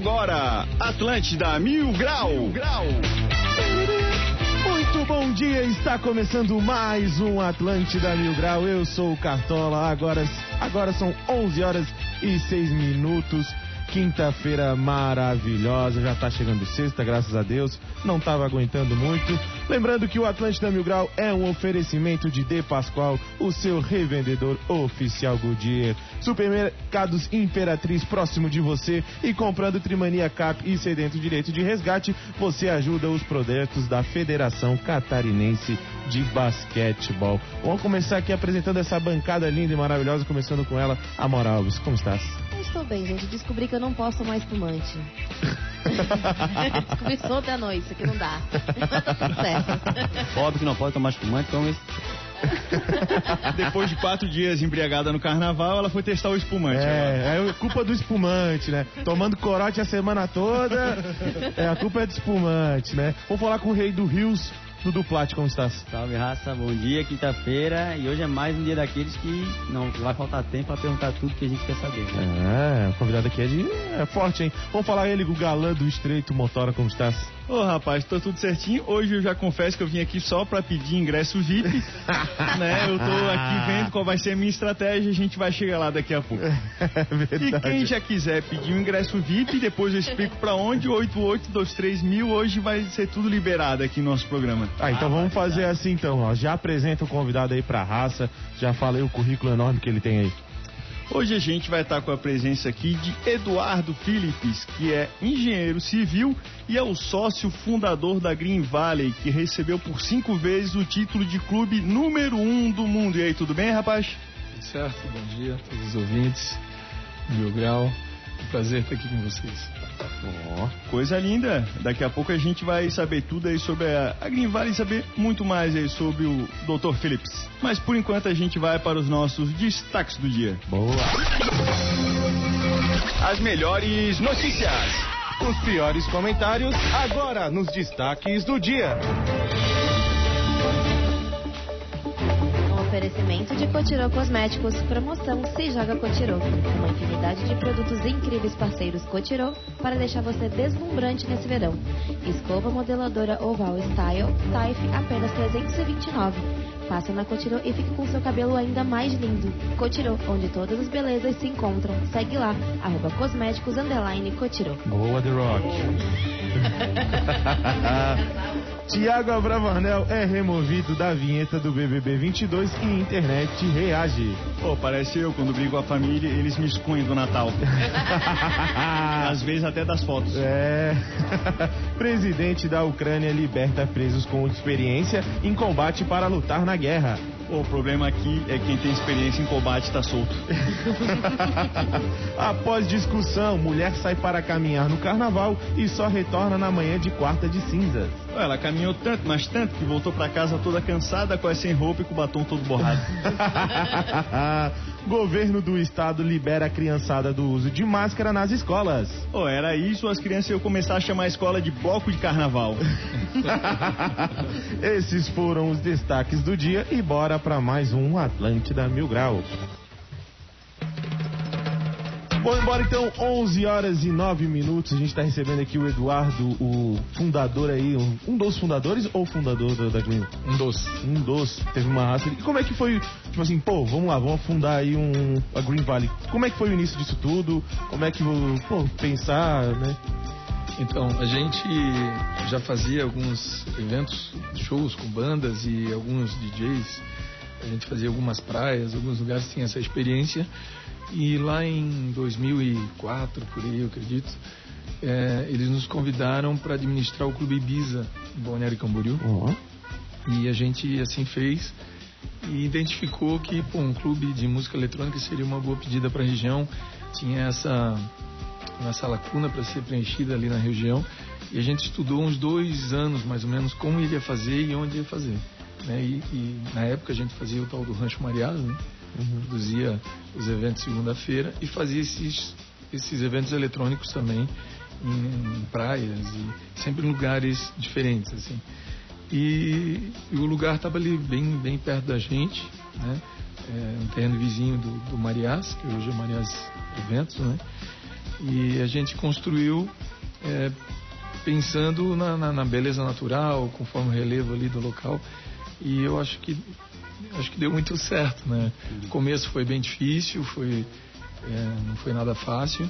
Agora, Atlântida Mil Grau. Mil Grau. Muito bom dia, está começando mais um Atlântida Mil Grau. Eu sou o Cartola, agora, agora são 11 horas e 6 minutos. Quinta-feira maravilhosa, já tá chegando sexta, graças a Deus. Não tava aguentando muito. Lembrando que o Atlântida Mil Grau é um oferecimento de De Pascoal, o seu revendedor oficial Goodyear. Supermercados Imperatriz próximo de você e comprando Trimania Cap e Sedento Direito de Resgate, você ajuda os projetos da Federação Catarinense de Basquetebol. Vamos começar aqui apresentando essa bancada linda e maravilhosa, começando com ela, Amora Alves. Como estás? Eu estou bem, gente. Descobri que eu não posso mais espumante. Isso ontem à noite, isso aqui não dá. Mas tá tudo certo. Óbvio que não pode tomar espumante, então esse... Depois de quatro dias embriagada no carnaval, ela foi testar o espumante. É, é culpa do espumante, né? Tomando corote a semana toda, é, a culpa é do espumante, né? Vamos falar com o rei do Rios, Dudu Plat, como estás? Salve raça, bom dia, quinta-feira. E hoje é mais um dia daqueles que não vai faltar tempo pra perguntar tudo que a gente quer saber. Né? É, o convidado aqui é, de, é forte, hein? Vamos falar ele, o galã do Estreito Motora, como estás? Ô rapaz, tô tudo certinho. Hoje eu já confesso que eu vim aqui só pra pedir ingresso VIP. né? Eu tô aqui vendo qual vai ser a minha estratégia a gente vai chegar lá daqui a pouco. É E quem já quiser pedir um ingresso VIP, depois eu explico pra onde, 8823 mil, hoje vai ser tudo liberado aqui no nosso programa. Ah, então vamos fazer assim então, ó. Já apresenta o convidado aí pra raça, já falei o currículo enorme que ele tem aí. Hoje a gente vai estar com a presença aqui de Eduardo Philips, que é engenheiro civil e é o sócio fundador da Green Valley, que recebeu por cinco vezes o título de clube número um do mundo. E aí, tudo bem, rapaz? Tudo certo? Bom dia a todos os ouvintes. Mil Grau. Um prazer estar aqui com vocês. Ó, coisa linda. Daqui a pouco a gente vai saber tudo aí sobre a, a Green Valley e saber muito mais aí sobre o Dr. Phillips. Mas por enquanto a gente vai para os nossos destaques do dia. Boa. As melhores notícias. Os piores comentários agora nos destaques do dia. Oferecimento de Cotirô Cosméticos. Promoção Se Joga Cotirô. Uma infinidade de produtos incríveis parceiros Cotirô para deixar você deslumbrante nesse verão. Escova modeladora Oval Style, Taif apenas 329. Passa na Cotirô e fique com seu cabelo ainda mais lindo. Cotirô, onde todas as belezas se encontram. Segue lá, arroba cosméticos, underline Cotirô. Boa, The Rock. Tiago Abravanel é removido da vinheta do BBB 22 e internet reage. Pô, parece eu, quando brigo com a família, eles me excluem do Natal. Às vezes até das fotos. É. Presidente da Ucrânia liberta presos com experiência em combate para lutar na guerra. O problema aqui é que quem tem experiência em combate tá solto. Após discussão, mulher sai para caminhar no carnaval e só retorna na manhã de quarta de cinzas. Ela caminhou tanto, mas tanto, que voltou pra casa toda cansada, quase sem roupa e com o batom todo borrado. Governo do estado libera a criançada do uso de máscara nas escolas. Pô, era isso, as crianças iam começar a chamar a escola de bloco de carnaval. Esses foram os destaques do dia e bora para mais um Atlântida Mil Grau. Bom, embora então, 11 horas e 9 minutos. A gente está recebendo aqui o Eduardo, o fundador aí, um, um dos fundadores ou fundador da, da Green? Um doce. Um dos, teve uma raça. E como é que foi, tipo assim, pô, vamos lá, vamos fundar aí um, a Green Valley. Como é que foi o início disso tudo? Como é que, pô, pensar, né? Então, a gente já fazia alguns eventos, shows com bandas e alguns DJs. A gente fazia algumas praias, alguns lugares tinha essa experiência. E lá em 2004, por aí eu acredito, é, eles nos convidaram para administrar o Clube Ibiza em Balneário Camboriú. Ó. E a gente assim fez e identificou que pô, um clube de música eletrônica seria uma boa pedida para a região. Tinha essa, essa lacuna para ser preenchida ali na região. E a gente estudou uns dois anos mais ou menos como ele ia fazer e onde ia fazer. Né? E, e na época a gente fazia o tal do Rancho Mariado, né? Produzia os eventos segunda-feira e fazia esses, esses eventos eletrônicos também em, em praias e sempre em lugares diferentes assim. E, e o lugar estava ali bem, bem perto da gente, né? É, um terreno vizinho do, do Mariás, que hoje é Mariás Eventos, né? E a gente construiu é, pensando na, na, na, beleza natural, conforme o relevo ali do local. E eu acho que acho que deu muito certo, né? O começo foi bem difícil, foi é, não foi nada fácil,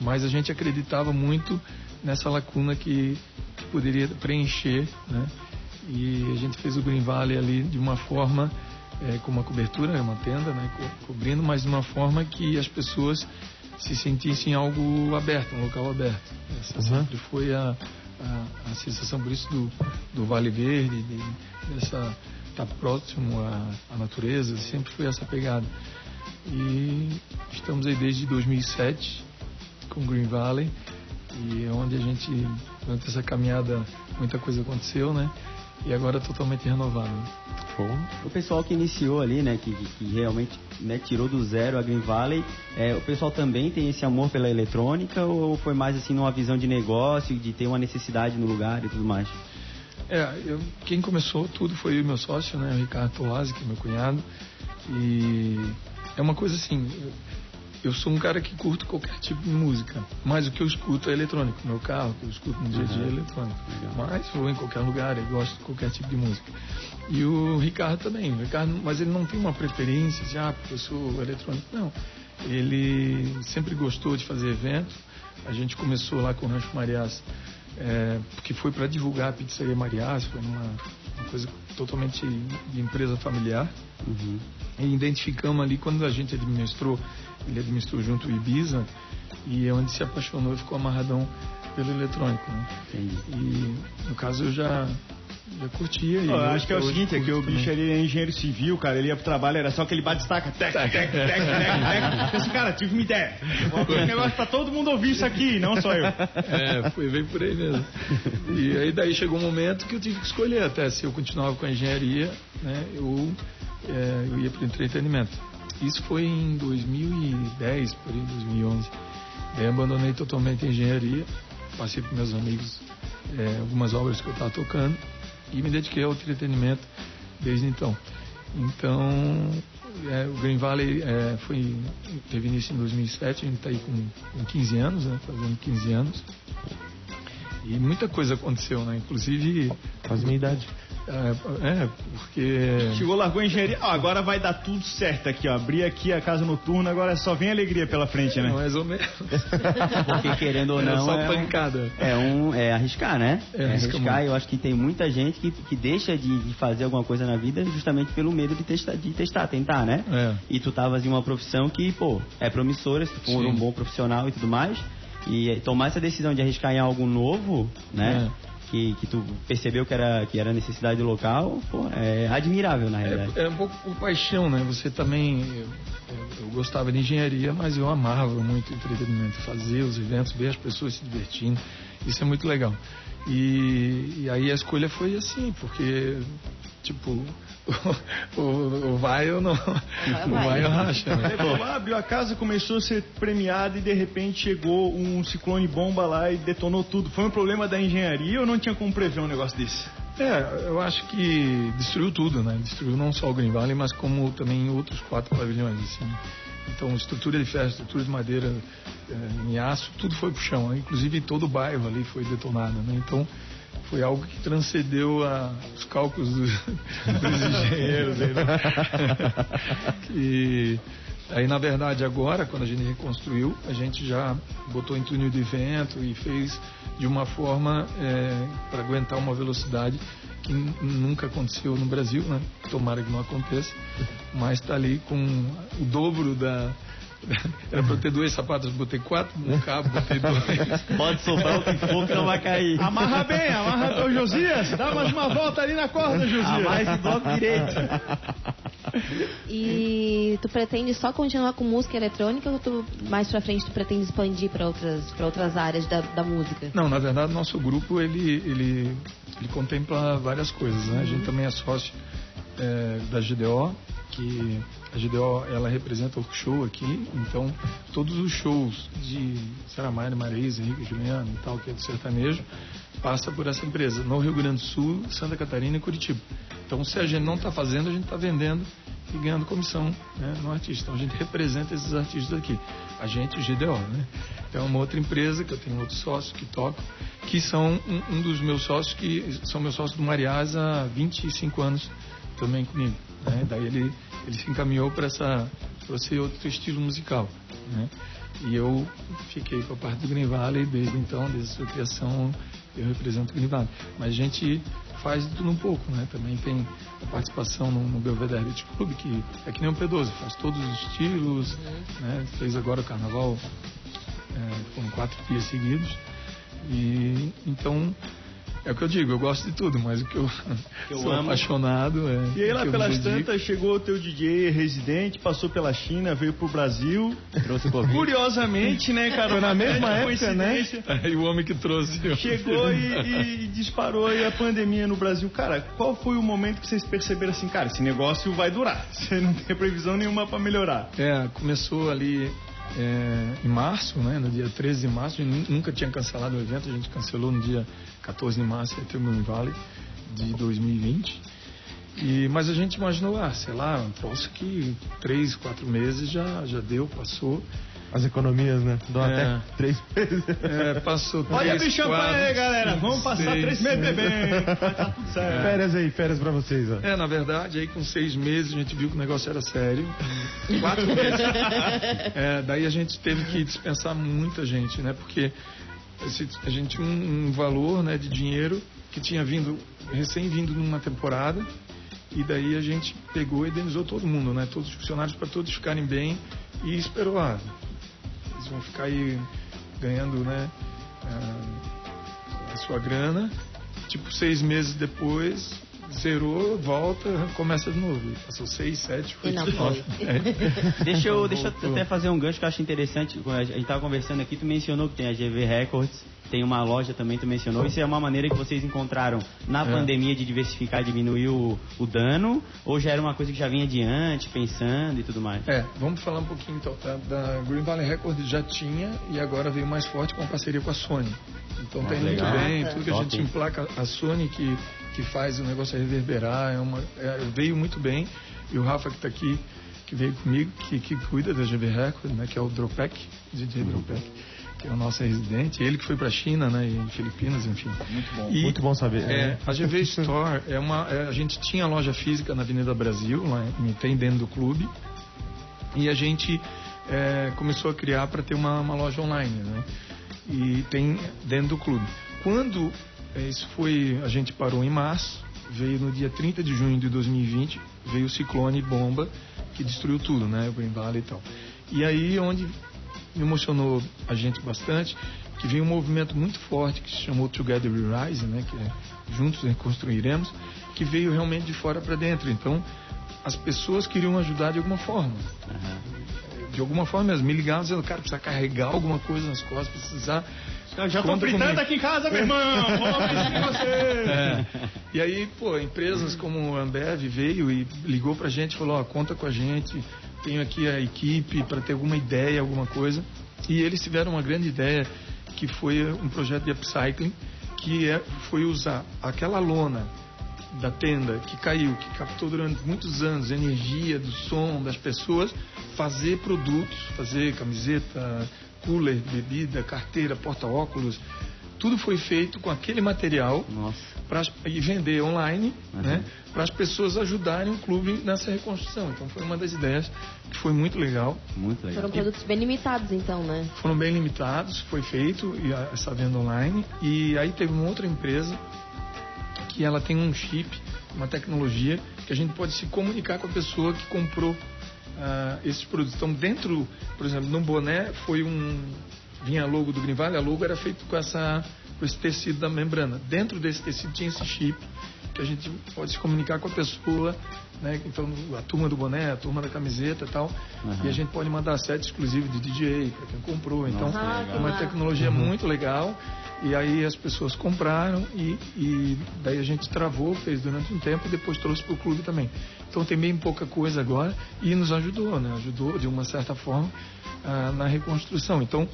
mas a gente acreditava muito nessa lacuna que, que poderia preencher, né? E a gente fez o Green Valley ali de uma forma é, com uma cobertura, uma tenda, né, co cobrindo, mas de uma forma que as pessoas se sentissem algo aberto, um local aberto. Essa uhum. sempre foi a, a, a, sensação, por isso, do, do Vale Verde, de, dessa estar tá próximo à, à natureza, sempre foi essa pegada. E estamos aí desde 2007 com Green Valley e é onde a gente, durante essa caminhada, muita coisa aconteceu, né? E agora totalmente renovado. O pessoal que iniciou ali, né, que, que realmente né, tirou do zero a Green Valley, é, o pessoal também tem esse amor pela eletrônica ou foi mais assim numa visão de negócio, de ter uma necessidade no lugar e tudo mais? É, eu, quem começou tudo foi o meu sócio, né, o Ricardo Tolazzi, que é meu cunhado, e é uma coisa assim, eu sou um cara que curto qualquer tipo de música, mas o que eu escuto é eletrônico. Meu carro, que eu escuto no dia a dia é eletrônico. Mas vou em qualquer lugar, eu gosto de qualquer tipo de música. E o Ricardo também, o Ricardo, mas ele não tem uma preferência de, ah, porque eu sou eletrônico. Não. Ele sempre gostou de fazer evento. A gente começou lá com o Rancho Marias, é, porque foi para divulgar a pizzaria Marias, foi uma, uma coisa totalmente de empresa familiar. Uhum. E identificamos ali quando a gente administrou ele administrou junto o Ibiza e é onde se apaixonou e ficou amarradão pelo eletrônico. Né? E no caso eu já já curtia. eu acho que é o seguinte, é que o bicho ele é engenheiro civil, cara, ele ia pro trabalho, era só aquele bate-estaca, tec, tec, tec, tec, tec, Esse cara, tive uma ideia. Um negócio pra todo mundo ouvir isso aqui, não só eu. É, foi bem por aí mesmo. E aí daí chegou um momento que eu tive que escolher até se eu continuava com a engenharia, né, ou é, eu ia pro entretenimento. Isso foi em 2010, por aí, 2011. Daí abandonei totalmente a engenharia, passei para meus amigos é, algumas obras que eu estava tocando e me dediquei ao entretenimento desde então. Então, é, o Green Valley é, foi, teve início em 2007, a gente está aí com, com 15 anos, né, fazendo 15 anos. E muita coisa aconteceu, né? Inclusive. Faz minha idade. É, é, porque. Chegou, largou a engenharia. Ó, agora vai dar tudo certo aqui, ó. Abri aqui a casa noturna, agora só vem alegria pela frente, né? Mais ou menos. Porque querendo ou é não. É só pancada. É, um, é arriscar, né? É, é arriscar. Eu acho que tem muita gente que, que deixa de, de, fazer alguma coisa na vida justamente pelo medo de testar, de testar tentar, né? É. E tu tavas em uma profissão que, pô, é promissora, se tu for Sim. um bom profissional e tudo mais. E tomar essa decisão de arriscar em algo novo, né? É que, que tu percebeu que era, que era necessidade local, pô, é admirável na realidade. É, é um pouco por paixão, né? Você também. Eu, eu, gostava de engenharia, mas eu amava muito entretenimento, fazer os eventos, ver as pessoas se divertindo. Isso é muito legal. E, e aí a escolha foi assim, porque, tipo, o, o vai ou não. O vai ou racha. Né? abriu a casa, começou a ser premiado e de repente chegou um ciclone bomba lá e detonou tudo. Foi um problema da engenharia ou não tinha como prever um negócio desse? É, eu acho que destruiu tudo, né? Destruiu não só o Green Valley, mas como também outros quatro pavilhões, assim. Então, estrutura de ferro, estrutura de madeira, é, em aço, tudo foi pro chão. Né? Inclusive, todo o bairro ali foi detonado, né? Então, foi algo que transcendeu a, os cálculos dos, dos engenheiros. Aí, né? e aí, na verdade, agora, quando a gente reconstruiu, a gente já botou em túnel de vento e fez de uma forma é, para aguentar uma velocidade que nunca aconteceu no Brasil, né? Tomara que não aconteça, mas está ali com o dobro da, era pra eu ter dois sapatos, botei quatro, um cabo, botei dois. Pode sobrar o que for que não vai cair. Amarra bem, amarra. Ô Josias, dá mais uma volta ali na corda, Josias. Amarra esse bloco direito. E tu pretende só continuar com música eletrônica ou tu mais pra frente tu pretende expandir para outras, pra outras áreas da, da música? Não, na verdade nosso grupo ele, ele, ele contempla várias coisas, né? A gente também é sócio é, da GDO, que a GDO ela representa o show aqui, então todos os shows de Saramaia, Marisa, Henrique Juliano e tal, que é do sertanejo, passa por essa empresa, no Rio Grande do Sul, Santa Catarina e Curitiba. Então se a gente não está fazendo, a gente está vendendo e ganhando comissão né, no artista. Então a gente representa esses artistas aqui. A gente, GDO, né? Então é uma outra empresa que eu tenho outros sócios que tocam, que são um, um dos meus sócios, que são meus sócios do Mariás há 25 anos também comigo. Né? Daí ele, ele se encaminhou para ser outro estilo musical. Né? E eu fiquei com a parte do Green Valley desde então, desde a sua criação, eu represento o Green Valley. Mas a gente faz de tudo um pouco, né? Também tem a participação no, no Belvedere Beach Club, que é que nem o P12, faz todos os estilos, uhum. né? Fez agora o carnaval, é, foram quatro dias seguidos. E então é o que eu digo, eu gosto de tudo, mas o que eu, eu sou amo. apaixonado é. E aí lá pelas tantas chegou o teu DJ residente, passou pela China, veio pro Brasil. Trouxe Covid. Curiosamente, né, cara? Foi na mesma época, né? É, e o homem que trouxe. Chegou e, e, disparou aí a pandemia no Brasil. Cara, qual foi o momento que vocês perceberam assim, cara, esse negócio vai durar? Você não tem previsão nenhuma para melhorar. É, começou ali é, em março, né, no dia 13 de março, a gente nunca tinha cancelado o evento, a gente cancelou no dia 14 de março, até o Moon Valley de 2020. E, mas a gente imaginou, ah, sei lá, um troço que três, quatro meses já, já deu, passou. As economias, né? Dão é. até três meses. É, passou três, Olha o champanhe aí, galera. Vamos passar seis, três meses bebendo. Tá tudo certo. Férias aí, férias pra vocês, ó. É, na verdade, aí com seis meses a gente viu que o negócio era sério. Quatro meses. É, daí a gente teve que dispensar muita gente, né? Porque a gente tinha um, um valor né, de dinheiro que tinha vindo, recém-vindo numa temporada. E daí a gente pegou e indenizou todo mundo, né? Todos os funcionários para todos ficarem bem e esperou, ah, eles vão ficar aí ganhando né, a sua grana. Tipo, seis meses depois, zerou, volta, começa de novo. Passou seis, sete, foi. Não, foi. É. deixa eu, deixa eu até fazer um gancho que eu acho interessante. A gente estava conversando aqui, tu mencionou que tem a GV Records tem uma loja também, tu mencionou. Isso é uma maneira que vocês encontraram na é. pandemia de diversificar, diminuir o, o, dano? Ou já era uma coisa que já vinha adiante, pensando e tudo mais? É, vamos falar um pouquinho então. Tá? Da Green Valley Records já tinha e agora veio mais forte com a parceria com a Sony. Então ah, tem legal. muito bem, tudo que a gente emplaca, a Sony que, que faz o negócio reverberar, é uma, é, veio muito bem. E o Rafa que está aqui, que veio comigo, que, que cuida da GV Records, né, que é o Dropec, DJ. Dropec que é o nosso residente, ele que foi para a China, né, em Filipinas, enfim. Muito bom, e, muito bom saber. É, a GV Store é uma, é, a gente tinha loja física na Avenida Brasil, lá tem dentro do clube, e a gente é, começou a criar para ter uma, uma, loja online, né, e tem dentro do clube. Quando é, isso foi, a gente parou em março, veio no dia 30 de junho de 2020, veio o ciclone bomba que destruiu tudo, né, o Green Valley e tal. E aí onde emocionou a gente bastante, que veio um movimento muito forte que se chamou Together We Rise, né, que é Juntos Reconstruiremos, que veio realmente de fora para dentro. Então, as pessoas queriam ajudar de alguma forma. Uhum. De alguma forma mesmo. Me ligavam dizendo, cara, precisa carregar alguma coisa nas costas, precisar. Eu já estou fritando aqui em casa, meu irmão! Vamos você! É. E aí, pô, empresas como a Ambev veio e ligou pra gente e falou, ó, conta com a gente, tenho aqui a equipe para ter alguma ideia, alguma coisa. E eles tiveram uma grande ideia que foi um projeto de upcycling, que é, foi usar aquela lona da tenda que caiu, que captou durante muitos anos energia do som das pessoas, fazer produtos, fazer camiseta, cooler, bebida, carteira, porta-óculos, tudo foi feito com aquele material pra, e vender online, uhum. né? Para as pessoas ajudarem o clube nessa reconstrução. Então foi uma das ideias que foi muito legal. Muito legal. Foram produtos bem limitados, então, né? Foram bem limitados, foi feito essa venda online. E aí teve uma outra empresa que ela tem um chip, uma tecnologia que a gente pode se comunicar com a pessoa que comprou uh, esses produtos. Então dentro, por exemplo, no boné foi um vinha a logo do Green Valley, a logo era feita com, essa, com esse tecido da membrana. Dentro desse tecido tinha esse chip que a gente pode se comunicar com a pessoa, né? Então a turma do boné, a turma da camiseta e tal. Uhum. E a gente pode mandar set exclusivo de DJ para quem comprou. Então Nossa, é uma tecnologia uhum. muito legal. E aí as pessoas compraram e, e daí a gente travou, fez durante um tempo e depois trouxe para o clube também. Então tem bem pouca coisa agora e nos ajudou, né? Ajudou de uma certa forma ah, na reconstrução. Então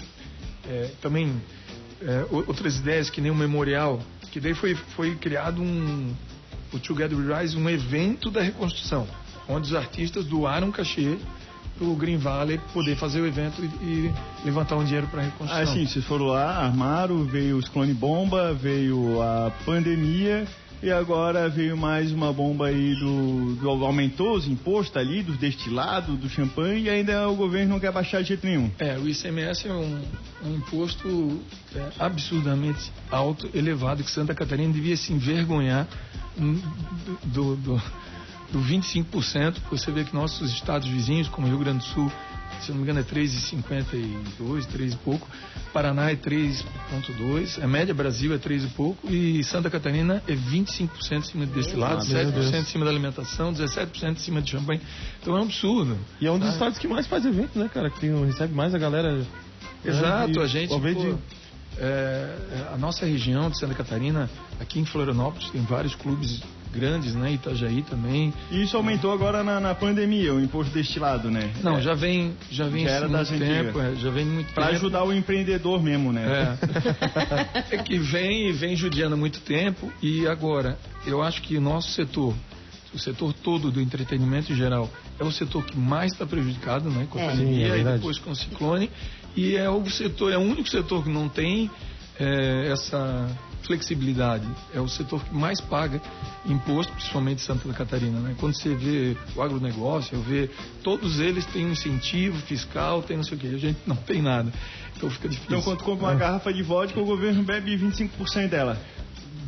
é, também é, outras ideias que nem o memorial, que daí foi, foi criado um o Together We Rise, um evento da reconstrução. onde os artistas doaram cachê o Green Valley poder fazer o evento e, e levantar um dinheiro para reconstrução. Ah, sim, vocês foram lá, armaram, veio os clone bomba, veio a pandemia e agora veio mais uma bomba aí do, do aumentou os impostos ali, dos destilados, do champanhe e ainda o governo não quer baixar de jeito nenhum. É, o ICMS é um, um imposto é, absurdamente alto, elevado, que Santa Catarina devia se envergonhar do, do do 25%, você vê que nossos estados vizinhos, como Rio Grande do Sul, se não me engano é 3,52, 3 e pouco, Paraná é 3,2, a média Brasil é 3 e pouco e Santa Catarina é 25% em cima de destilado, ah, 7% em cima da alimentação, 17% em cima de champanhe. Então é um absurdo. E é um dos tá? estados que mais faz evento, né, cara? Que tem, recebe mais a galera. Né, Exato, a gente. Pô, de... é, a nossa região de Santa Catarina, aqui em Florianópolis, tem vários clubes grandes, né? Itajaí também. E isso aumentou agora na, na pandemia, o imposto destilado, né? Não, é. já vem, já vem já era muito tempo, é, já vem muito pra tempo. ajudar o empreendedor mesmo, né? É. é que vem e vem judiando há muito tempo e agora, eu acho que o nosso setor, o setor todo do entretenimento em geral, é o setor que mais está prejudicado, né? Com a é. pandemia é e depois com o ciclone. E é o setor, é o único setor que não tem é, essa flexibilidade. É o setor que mais paga imposto, principalmente Santa Catarina. Né? Quando você vê o agronegócio, vê todos eles têm um incentivo fiscal, tem não sei o quê. A gente não tem nada. Então fica difícil. Então quando compra uma é. garrafa de vodka, o governo bebe 25% dela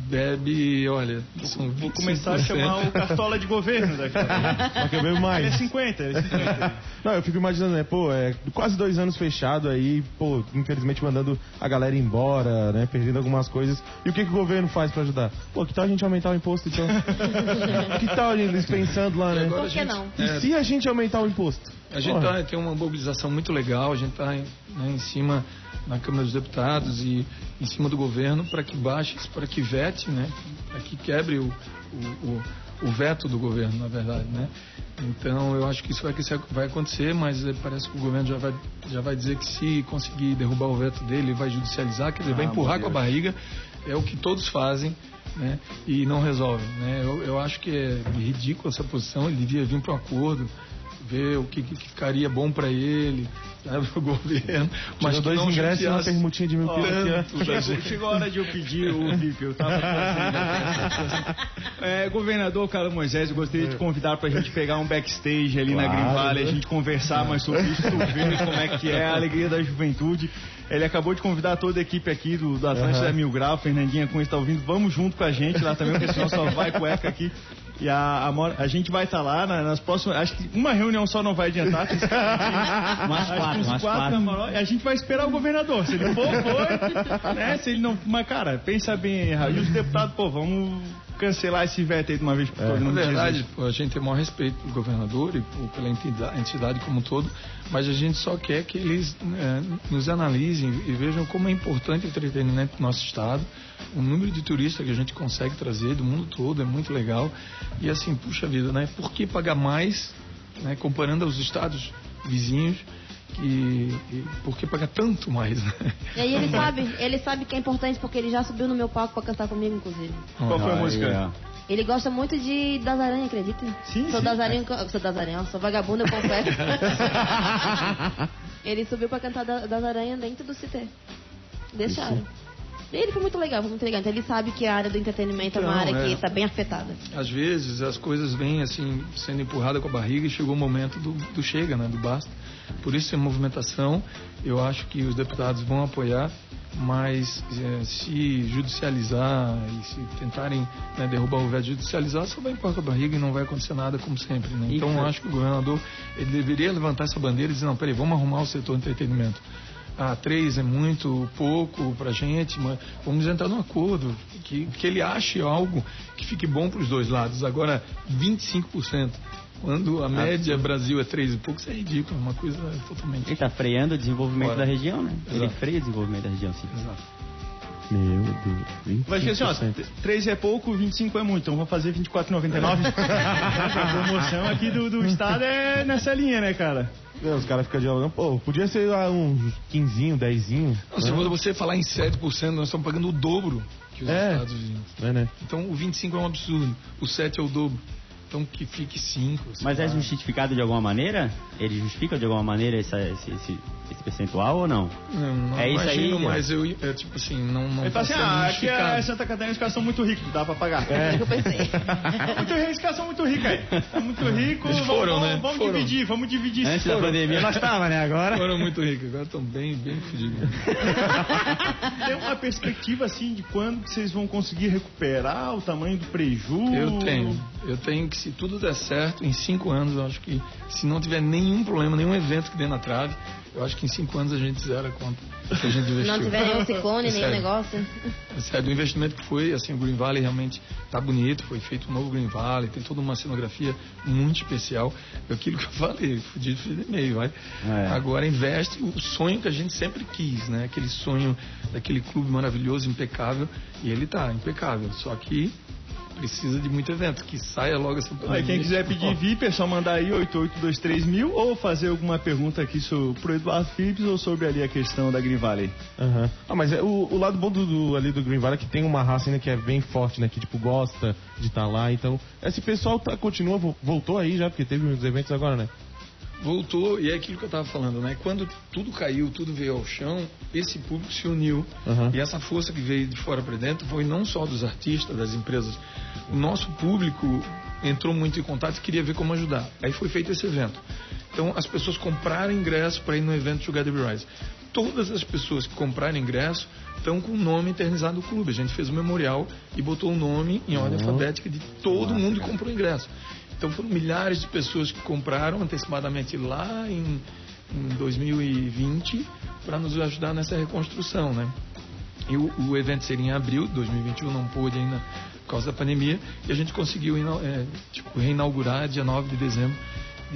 bebe, olha, são Vou começar a chamar o Cartola de governo daqui. Que eu bebo mais. É 50, é 50. Não, eu fico imaginando, né, pô, é quase dois anos fechado aí, pô, infelizmente mandando a galera embora, né, perdendo algumas coisas. E o que, que o governo faz pra ajudar? Pô, que tal a gente aumentar o imposto então? que tal eles pensando lá, né? Por que gente, não? E se a gente aumentar o imposto? A gente tá, tem uma mobilização muito legal, a gente tá né, em cima na Câmara dos Deputados e em cima do governo para que baixe, para que vete, né? Para que quebre o, o, o, veto do governo, na verdade, né? Então eu acho que isso vai, vai acontecer, mas parece que o governo já vai, já vai dizer que se conseguir derrubar o veto dele, vai judicializar, quer dizer, ah, vai empurrar com a barriga. É o que todos fazem. Né? E não resolve. Né? Eu, eu acho que é ridículo essa posição. Ele devia vir para um acordo ver o que, que ficaria bom para ele, sabe, o governo. Mas dois ingressos e uma permutinha de mil quilos. Chegou a hora de eu pedir o VIP, eu tava é, Governador Carlos Moisés, eu gostaria de convidar para a gente pegar um backstage ali claro, na Green Valley, a gente conversar mais sobre isso, ver como é que é a alegria da juventude. Ele acabou de convidar toda a equipe aqui do, do Atlântida uhum. Mil Grau, Fernandinha Cunha está ouvindo, vamos junto com a gente lá também, porque senão só vai cueca aqui. E a, a, a gente vai estar tá lá nas próximas. Acho que uma reunião só não vai adiantar. umas quatro, umas quatro. quatro. E a gente vai esperar o governador. Se ele for, foi. Né? Se ele não. Mas, cara, pensa bem, E os deputados, pô, vamos cancelar esse veto aí de uma vez por todas. É, na verdade, a gente tem o maior respeito pelo governador e pela entidade, entidade, como um todo, mas a gente só quer que eles é, nos analisem e vejam como é importante o entretenimento no nosso estado, o número de turistas que a gente consegue trazer do mundo todo é muito legal. E assim, puxa vida, né? Por que pagar mais, né, comparando aos estados vizinhos? Que por que pagar tanto mais, né? E aí ele sabe, ele sabe que é importante porque ele já subiu no meu palco para cantar comigo, inclusive. Qual foi a música? É. Ele gosta muito de das aranhas, acredita? Sim, sou sim. Das aranhas, sou das aranhas, sou vagabundo, eu confesso. ele subiu para cantar das aranhas dentro do CT. Deixaram. Isso. Ele foi muito legal, foi muito legal. Então ele sabe que a área do entretenimento então, é uma área é. que está bem afetada. Às vezes as coisas vêm assim, sendo empurradas com a barriga e chegou o momento do, do chega, né? Do basta. Por isso a movimentação, eu acho que os deputados vão apoiar, mas é, se judicializar e se tentarem né, derrubar o veto judicializar, só vai empurrar com a barriga e não vai acontecer nada como sempre. Né? Então eu acho que o governador ele deveria levantar essa bandeira e dizer, não, peraí, vamos arrumar o setor de entretenimento ah, três é muito pouco para gente, mas vamos entrar num acordo que, que ele ache algo que fique bom para os dois lados. Agora, 25%. Quando a média Brasil é três e pouco, isso é ridículo, é uma coisa totalmente. Ele está freando o desenvolvimento Fora. da região, né? Exato. Ele freia o desenvolvimento da região, sim. Exato. Meu Deus. 25%. Vai ser assim, ó, 3 é pouco, 25 é muito. Então vamos fazer 24,99. a promoção aqui do, do estado é nessa linha, né, cara? É, os caras ficam dialogando, pô, podia ser lá uns 15, 10. Né? Se você falar em 7%, nós estamos pagando o dobro que os é. Estados Unidos. É, né? Então o 25 é um absurdo, o 7 é o dobro. Então que fique 5. Mas é justificado de alguma maneira? Ele justifica de alguma maneira esse, esse, esse, esse percentual ou não? Não, não é isso aí. Mas eu, eu, tipo assim, não. não Ele fala assim: ah, aqui é Santa Catarina, os caras são muito ricos, dá pra pagar. É, é eu pensei. muito rico, os caras são muito ricos aí. Muito ricos, Eles foram, vamos, né? vamos foram. dividir, vamos dividir. Antes da pandemia nós tava, né? Agora. Foram muito ricos, agora estão bem, bem fodidos. Tem uma perspectiva assim de quando vocês vão conseguir recuperar o tamanho do prejuízo? Eu tenho. Eu tenho que, se tudo der certo, em cinco anos, eu acho que se não tiver nenhum problema, nenhum evento que dê na trave, eu acho que em cinco anos a gente zera a conta que a gente investiu. Não tiver nenhum ciclone, É nenhum negócio. É sério, o investimento que foi, assim, o Green Valley realmente tá bonito, foi feito um novo Green Valley, tem toda uma cenografia muito especial. Aquilo que eu falei, fudido, fudido e meio, vai. É. Agora investe o sonho que a gente sempre quis, né? Aquele sonho daquele clube maravilhoso, impecável, e ele tá impecável. Só que precisa de muito evento, que saia logo essa Aí, pandemia. quem quiser pedir VIP é só mandar aí 8823 mil ou fazer alguma pergunta aqui sobre, pro Eduardo Phillips ou sobre ali a questão da Green Valley. Aham. Ah, mas é, o, o lado bom do, do- ali do Green Valley é que tem uma raça ainda que é bem forte, né? Que tipo gosta de estar lá. Então, esse pessoal tá, continua, vo- voltou aí já, porque teve uns eventos agora, né? Voltou e é aquilo que eu estava falando, né? Quando tudo caiu, tudo veio ao chão, esse público se uniu Uhum. e essa força que veio de fora para dentro foi não só dos artistas, das empresas, o nosso público entrou muito em contato e queria ver como ajudar. Aí foi feito esse evento. Então as pessoas compraram ingresso para ir no evento Together We Rise. Todas as pessoas que compraram ingresso estão com o nome eternizado do clube. A gente fez um memorial e botou o nome em ordem alfabética de todo mundo que comprou ingresso. Então foram milhares de pessoas que compraram antecipadamente lá em, em 2020 para nos ajudar nessa reconstrução, né? E o, o evento seria em abril de 2021, não pôde ainda por causa da pandemia, e a gente conseguiu é, tipo, reinaugurar dia 9 de dezembro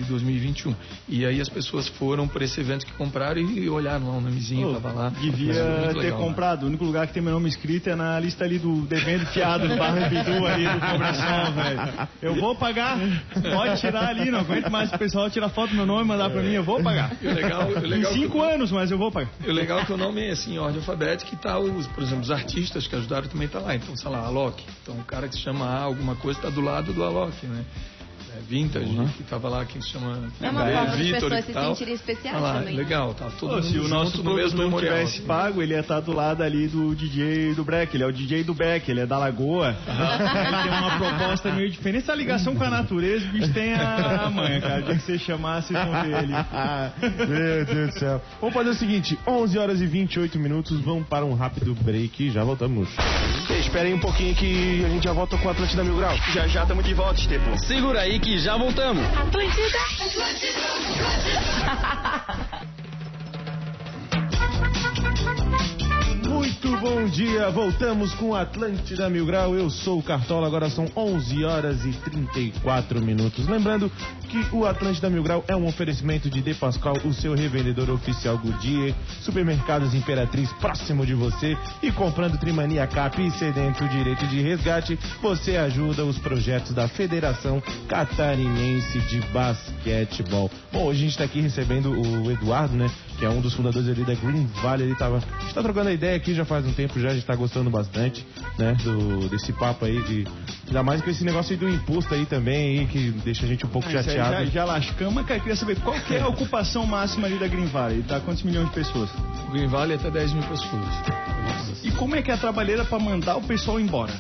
de 2021. E aí as pessoas foram para esse evento que compraram e olharam lá o nomezinho, tava lá. Devia ter legal, né? comprado. O único lugar que tem meu nome escrito é na lista ali do devendo fiado do Barra Bidu ali do Cobração, velho. Eu vou pagar. Pode tirar ali, não aguento mais o pessoal tirar foto do meu nome e mandar pra mim, eu vou pagar. E o legal, o legal Em cinco anos, mas eu vou pagar. O legal é que o nome é assim, em ordem alfabética e tá os, por exemplo, os artistas que ajudaram também tá lá. Então, sei lá, Alok. Então o cara que se chama A alguma coisa tá do lado do Alok, né? É, Vintage, que tava lá, quem se chama É uma é, forma das Vitor pessoas se sentirem especiais Tá lá, também. Legal, tá todo Pô, mundo se o nosso no mesmo memorial. tivesse pago, ele ia estar do lado ali do DJ do Breck. Ele é o DJ do Beck, ele é da Lagoa. ele tem uma proposta meio diferente. Essa ligação com a natureza, o bicho tem a, a manha, cara. Dia que você chamar, vocês vão ver ele. Meu Deus do céu. Vamos fazer o seguinte: 11 horas e 28 minutos. Vamos para um rápido break e já voltamos. Espera aí um pouquinho que a gente já volta com o Atlântida Mil Grau. Já já estamos de volta, Estepo. Segura aí que já voltamos. Muito bom dia, voltamos com Atlântida Mil Grau. Eu sou o Cartola, agora são 11 horas e 34 minutos. Lembrando que o Atlântida Mil Grau é um oferecimento de De Pascal, o seu revendedor oficial Goodyear, supermercados Imperatriz próximo de você e comprando Trimania Cap e sedento direito de resgate, você ajuda os projetos da Federação Catarinense de Basquetebol. Bom, hoje a gente está aqui recebendo o Eduardo, né? Que é um dos fundadores ali da Green Valley. Ele tava. A gente tá trocando a ideia aqui já faz um tempo já, a gente tá gostando bastante, né? Do, desse papo aí de. Ainda mais com esse negócio aí do imposto aí também, aí, que deixa a gente um pouco aí chateado. já, já lascamos, mas cara, eu queria saber qual que é a ocupação máxima ali da Green Valley? Tá quantos milhões de pessoas? Green Valley é até 10 mil pessoas. E como é que é a trabalheira pra mandar o pessoal embora?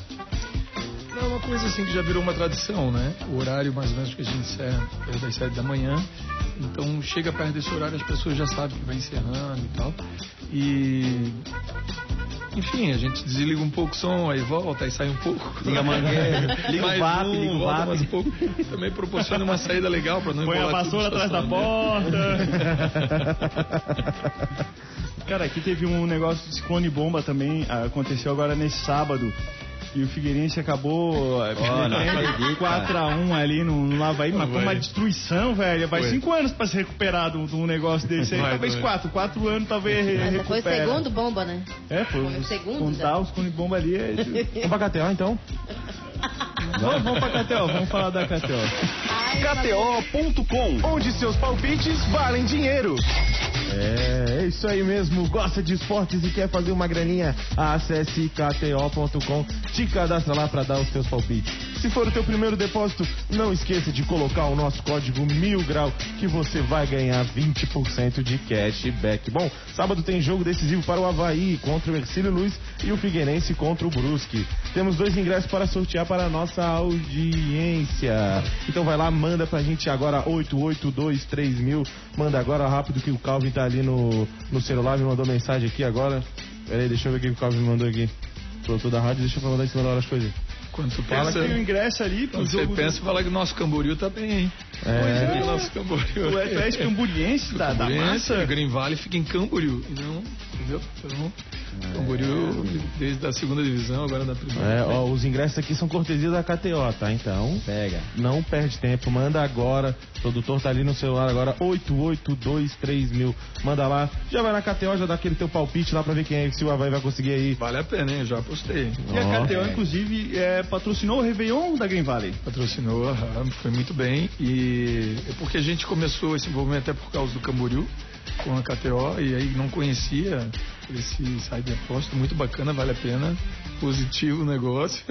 É uma coisa assim que já virou uma tradição, né? O horário mais ou menos que a gente encerra é das 7 da manhã. Então chega perto desse horário as pessoas já sabem que vai encerrando e tal. E enfim, a gente desliga um pouco o som, aí volta, aí sai um pouco. Liga a mangueira, liga o mais VAP, um, liga o VAP. mais um pouco. Também proporciona uma saída legal para não Põe a vassoura atrás da porta. Cara, aqui teve um negócio de ciclone bomba também, ah, aconteceu agora nesse sábado. E o Figueirense acabou eh, não acredito, 4x1 ali no, Lavaí, mas foi uma destruição, velho. Vai Foi. 5 anos pra se recuperar de um- negócio desse aí. Vai, Talvez vai. 4, 4 anos talvez Mas foi o recupera. segundo bomba, né? É, foi Foi o segundo Contar já. os ciclone bomba ali é... Vamos pra KTO então? vamos, vamos pra KTO, vamos falar da KTO. KTO.com, onde seus palpites valem dinheiro. É, é isso aí mesmo. Gosta de esportes e quer fazer uma graninha? Acesse kto.com, te cadastra lá pra dar os seus palpites. Se for o teu primeiro depósito, não esqueça de colocar o nosso código mil grau que você vai ganhar 20% de cashback. Bom, sábado tem jogo decisivo para o Havaí contra o Ercílio Luiz e o Figueirense contra o Brusque. Temos dois ingressos para sortear para a nossa audiência. Então vai lá, manda pra gente agora 8823 mil. Manda agora rápido que o Calvin tá ali no, no celular, me mandou mensagem aqui agora. Peraí, deixa eu ver o que o Calvin mandou aqui. Produtor da rádio, deixa eu mandar em cima da hora as coisas. Quando tu fala que tem o ingresso ali pro jogo. você pensa, do... fala que o nosso Camboriú tá bem, hein? É. Pois é, o nosso Camboriú. O EFS Camburiense da, da Camboriense, massa. o Green Valley fica em Camboriú. Não, entendeu? Então, Camboriú, desde a segunda divisão, agora da primeira. É, ó, os ingressos aqui são cortesia da KTO, tá? Então, Pega. não perde tempo, manda agora. O produtor tá ali no celular agora, 8823 mil. Manda lá, já vai na KTO, já dá aquele teu palpite lá pra ver quem é, se o Havaí vai conseguir aí. Vale a pena, hein? Já apostei. E a. KTO, inclusive, é, patrocinou o Réveillon da Green Valley. Patrocinou, aham, foi muito bem. E é porque a gente começou esse envolvimento até por causa do Camboriú com a KTO e aí não conhecia esse site de aposta, muito bacana, vale a pena. Positivo o negócio.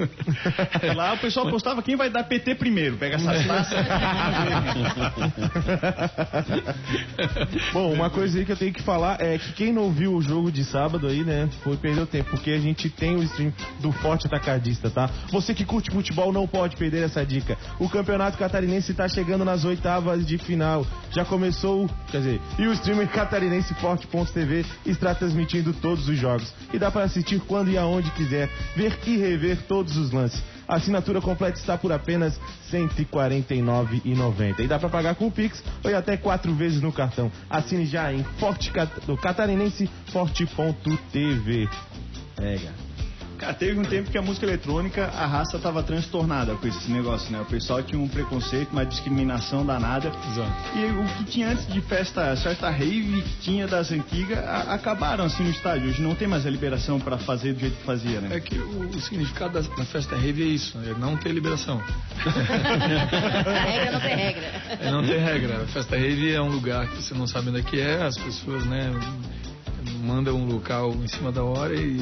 Lá o pessoal apostava quem vai dar PT primeiro. Pega essas taças. Bom, uma coisa aí que eu tenho que falar é que quem não ouviu o jogo de sábado aí, né, foi perder o tempo, porque a gente tem o stream do Forte Atacadista, tá? Você que curte futebol não pode perder essa dica. O Campeonato Catarinense tá chegando nas oitavas de final. Já começou, quer dizer, e o streamer catarinense Forte.tv está transmitindo todos os jogos. E dá para assistir quando e aonde quiser, ver e rever todos os lances. A assinatura completa está por apenas R$ 149,90. E dá para pagar com o Pix ou até quatro vezes no cartão. Assine já em Forte Cat- do Catarinense Forte.tv. Cara, teve um tempo que a música eletrônica, a raça tava transtornada com esse negócio, né? O pessoal tinha um preconceito, uma discriminação danada. Exato. E o que tinha antes de festa, festa rave que tinha das antigas, a- acabaram assim no estádio. Hoje não tem mais a liberação para fazer do jeito que fazia, né? É que o, o significado da, da festa rave é isso, é não ter liberação. A regra não tem regra. É não ter regra. A festa rave é um lugar que você não sabe onde é que é, as pessoas, né, mandam um local em cima da hora e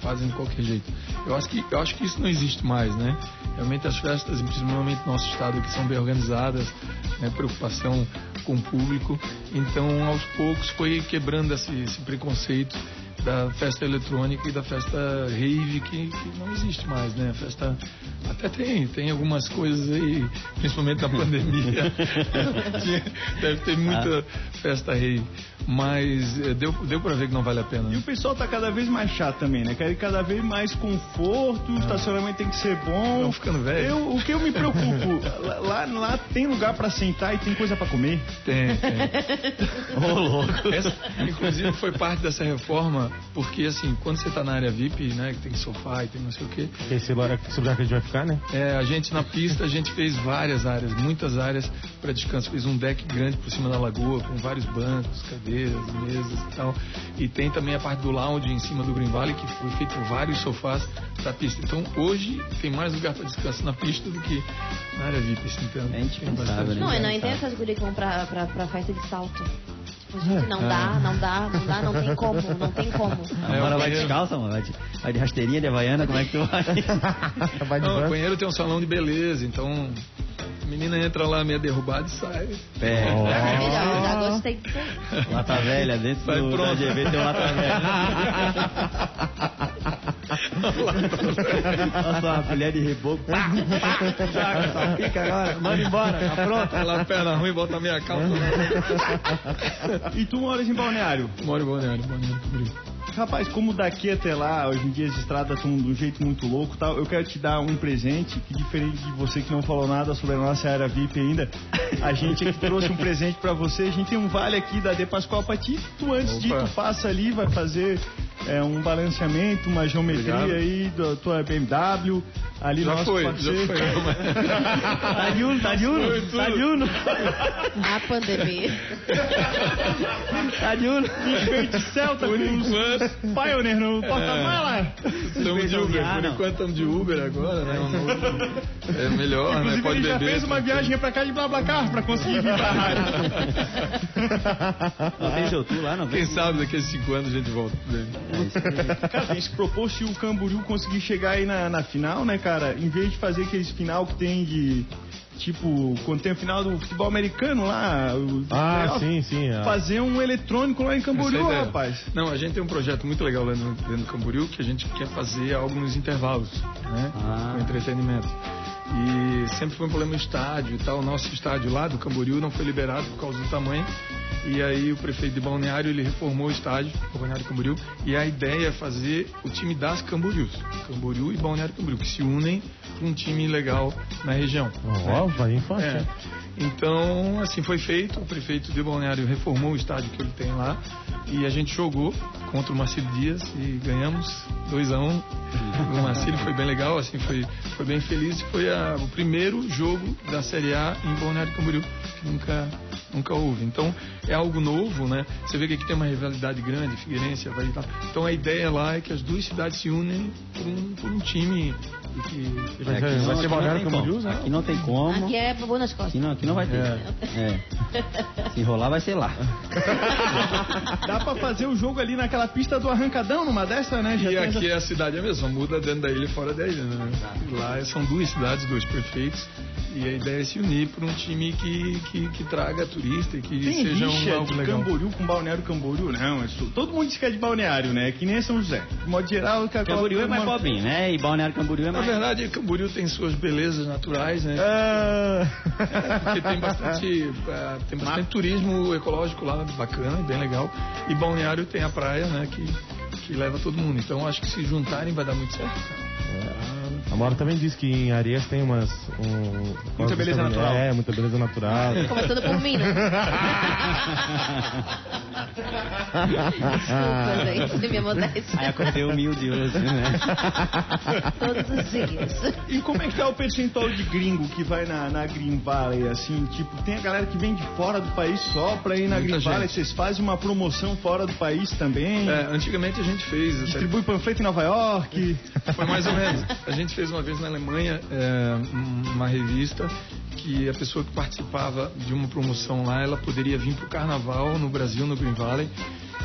fazem de qualquer jeito. Eu acho que, eu acho que isso não existe mais, né? Realmente as festas, principalmente no nosso estado, que são bem organizadas, né, preocupação com o público. Então, aos poucos, foi quebrando esse, esse preconceito da festa eletrônica e da festa rave que, que não existe mais, né? A festa até tem, tem algumas coisas aí, principalmente na pandemia. Deve ter muita festa rave, mas eh, deu, deu para ver que não vale a pena. E o pessoal tá cada vez mais chato também, né? Quer cada vez mais conforto, o estacionamento tem que ser bom. Estão ficando velho. Eu, o que eu me preocupo, lá, lá tem lugar pra sentar e tem coisa pra comer. Tem, tem. Ô, louco. Essa, inclusive foi parte dessa reforma, porque assim, quando você tá na área VIP, né, que tem sofá e tem não sei o quê, Esse lugar, esse lugar que a gente vai ficar, né? É, a gente na pista, a gente fez várias áreas, muitas áreas para descanso. Fez um deck grande por cima da lagoa, com vários bancos, cadeiras, mesas e tal. E tem também a parte do lounge em cima do Green Valley, que foi feito vários sofás da pista. Então hoje tem mais lugar para descanso na pista do que na área VIP, assim, então, É indispensável, né? Não, eu não entendo essas gurias que vão pra, pra, pra festa de salto. Gente, não dá, não dá, não dá, não tem como, não tem como. Agora vai descalça, mano. Vai de, vai de rasteirinha, de havaiana, como é que tu vai? vai de Não, o banheiro tem um salão de beleza, então a menina entra lá meio derrubada e sai. Pega. Maravilhoso, já gostei disso aí. Lata velha, dentro Vai do, da pronto. GV tem um lata velha. Nossa, uma colher de reboco. Pá, pá, joga, só fica agora. Manda embora, tá pronto. Ela perna ruim, bota a minha calça. E tu moras em Balneário. Moro em Balneário, Balneário Camboriú. Rapaz, como daqui até lá, hoje em dia as estradas estão de um jeito muito louco e tal, eu quero te dar um presente que, diferente de você que não falou nada sobre a nossa área VIP ainda, a gente aqui trouxe um presente pra você. A gente tem um vale aqui da De Pascoal pra ti. Tu, antes de ir, Opa. tu passa ali, vai fazer é, um balanceamento, uma geometria Obrigado. aí da tua BMW. Ali Já nosso foi, já parceiro. foi. Tá de uno, tá Foi tá de uno. A pandemia. Tá de uno. Verde Celta Por enquanto. Pioneer no porta-mala. Estamos de Uber, por enquanto estamos de Uber agora, né? É melhor, né? Inclusive, Pode ele já beber. fez uma viagem pra cá de BlaBlaCar pra conseguir vir pra rádio. Não tem tu lá, não? Quem sabe daqui a cinco anos a gente volta. É isso aí. Cara, tem que se propor se o Camboriú conseguir chegar aí na, na final, né, cara, em vez de fazer aqueles final que tem de tipo, quando tem o final do futebol americano lá. O ah, sim, sim. É. Fazer um eletrônico lá em Camboriú, rapaz. Não, a gente tem um projeto muito legal lá dentro do Camboriú que a gente quer fazer algo nos intervalos, né? Ah. Com entretenimento. E sempre foi um problema o estádio e tal. O nosso estádio lá do Camboriú não foi liberado por causa do tamanho. E aí o prefeito de Balneário ele reformou o estádio, o Balneário Camboriú, e a ideia é fazer o time das Camboriús, Camboriú e Balneário Camboriú, que se unem para um time legal na região. Ó, né? vai fácil. É. Então, assim foi feito, o prefeito de Balneário reformou o estádio que ele tem lá e a gente jogou contra o Marcelo Dias e ganhamos 2 a 1 um. O Marcelo foi bem legal, assim, foi, foi bem feliz. Foi a, o primeiro jogo da Série A em Balneário Camboriú, que nunca, nunca houve. Então, é algo novo, né? Você vê que aqui tem uma rivalidade grande, Figueirense, Havaí e tal. Então, a ideia lá é que as duas cidades se unem por um, por um time que, vai, é, ser, vai ser Balneário Camboriú, né? Aqui não tem como. Aqui é bobo nas costas. Aqui não, aqui não vai ter. É. é. Se rolar, vai ser lá. Dá pra fazer o jogo ali naquela pista do arrancadão, numa dessa, né? Já e aqui essa... a cidade é a mesma, muda dentro da ilha e fora da ilha, né? Lá são duas cidades, dois prefeitos. E a ideia é se unir para um time que, que, que, traga turista e que Tem seja um algo de legal. Camboriú com Balneário Camboriú, não. É todo mundo diz que é de Balneário, né? Que nem São José. De modo geral, que Camboriú é mais pobrinho, né? E Balneário Camboriú é mais... Na verdade, Camboriú tem suas belezas naturais, né? Ah. É, porque tem bastante, é, tem bastante turismo ecológico lá, bacana, bem legal. E Balneário tem a praia, né? Que, que leva todo mundo. Então, acho que se juntarem vai dar muito certo. A Mora também disse que em Arias tem umas. Um, muita beleza também, natural. É, muita beleza natural. Começando por mim, né? Desculpa, gente, minha modéstia. Aí acordei humilde hoje, né? Todos os dias. E como é que tá o percentual de gringo que vai na, na Green Valley, assim? Tipo, tem a galera que vem de fora do país só pra ir na Muita Green gente. Valley. Vocês fazem uma promoção fora do país também? É, antigamente a gente fez. Distribui até... panfleto em Nova York. Foi mais ou menos. A gente fez uma vez na Alemanha é, uma revista que a pessoa que participava de uma promoção lá, ela poderia vir para o carnaval no Brasil, no Green Valley.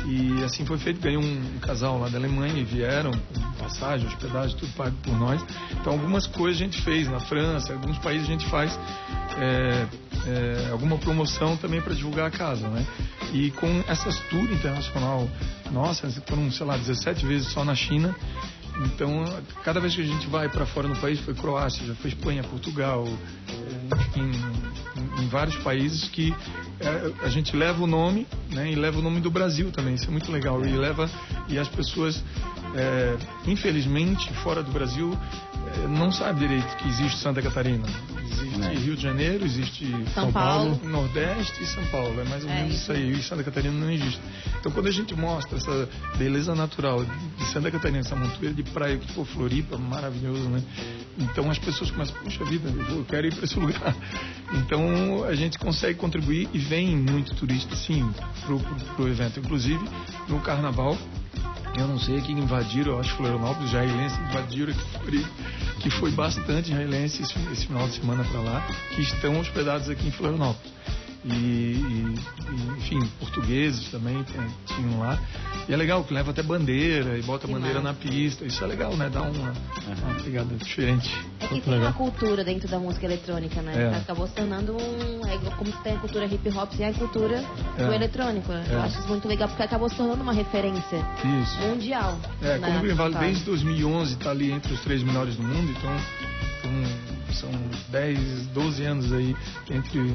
E assim foi feito, ganhou um, casal lá da Alemanha e vieram, passagem, hospedagem, tudo pago por nós. Então algumas coisas a gente fez na França, alguns países a gente faz é, é, alguma promoção também para divulgar a casa, né? E com essas tours internacional, nossa, foram, sei lá, 17 vezes só na China, então, cada vez que a gente vai para fora no país, foi Croácia, já foi Espanha, Portugal, enfim, em, em vários países que é, a gente leva o nome, né, e leva o nome do Brasil também, isso é muito legal. E leva, e as pessoas, é, infelizmente, fora do Brasil, não sabem direito que existe Santa Catarina. Existe é. Rio de Janeiro, existe São, São Paulo. Paulo, Nordeste e São Paulo. É mais ou é menos isso aí. E Santa Catarina não existe. Então, quando a gente mostra essa beleza natural de Santa Catarina, essa montoeira de praia que for Floripa, maravilhoso, né? Então, as pessoas começam, puxa vida, eu quero ir para esse lugar. Então, a gente consegue contribuir e vem muito turista, sim, pro, pro evento. Inclusive, no Carnaval, eu não sei quem invadiram, eu acho Florianópolis, israelenses invadiram aqui que foi bastante israelenses esse, esse final de semana para lá, que estão hospedados aqui em Florianópolis e, e, enfim, portugueses também tinham lá. E é legal que leva até bandeira e bota que bandeira na pista. Isso é legal, né? Dá uma, uma pegada diferente. É que tem uma cultura dentro da música eletrônica, né? É. Acabou se tornando um. É como se tem a cultura hip hop e a cultura é. do eletrônico. Né? Eu é. acho isso muito legal porque acabou se tornando uma referência isso. mundial. É, né? como o Greenvale desde 2011 está ali entre os três melhores do mundo, então, então são 10, 12 anos aí entre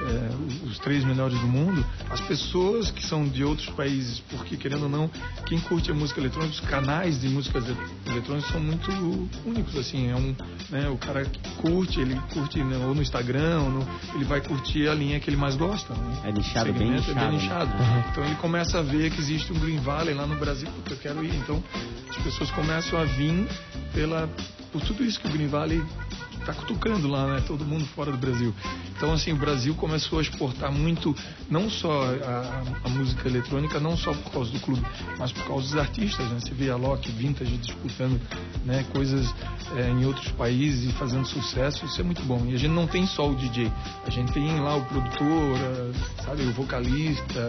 é, os três melhores do mundo, as pessoas que são de outros países, porque querendo ou não, quem curte a música eletrônica, os canais de músicas eletrônicas são muito únicos, assim, é um, né, o cara que curte, ele curte né, ou no Instagram, ou no, ele vai curtir a linha que ele mais gosta. Né? É nichado, bem nichado. É bem nichado. Né? Então ele começa a ver que existe um Green Valley lá no Brasil, porque eu quero ir. Então as pessoas começam a vir pela, por tudo isso que o Green Valley tá cutucando lá, né? Todo mundo fora do Brasil. Então, assim, o Brasil começou a exportar muito, não só a, a música eletrônica, não só por causa do clube, mas por causa dos artistas, né? Você vê a Loki, Vintage disputando, né? Coisas é, em outros países e fazendo sucesso, isso é muito bom. E a gente não tem só o DJ, a gente tem lá o produtor, sabe, o vocalista,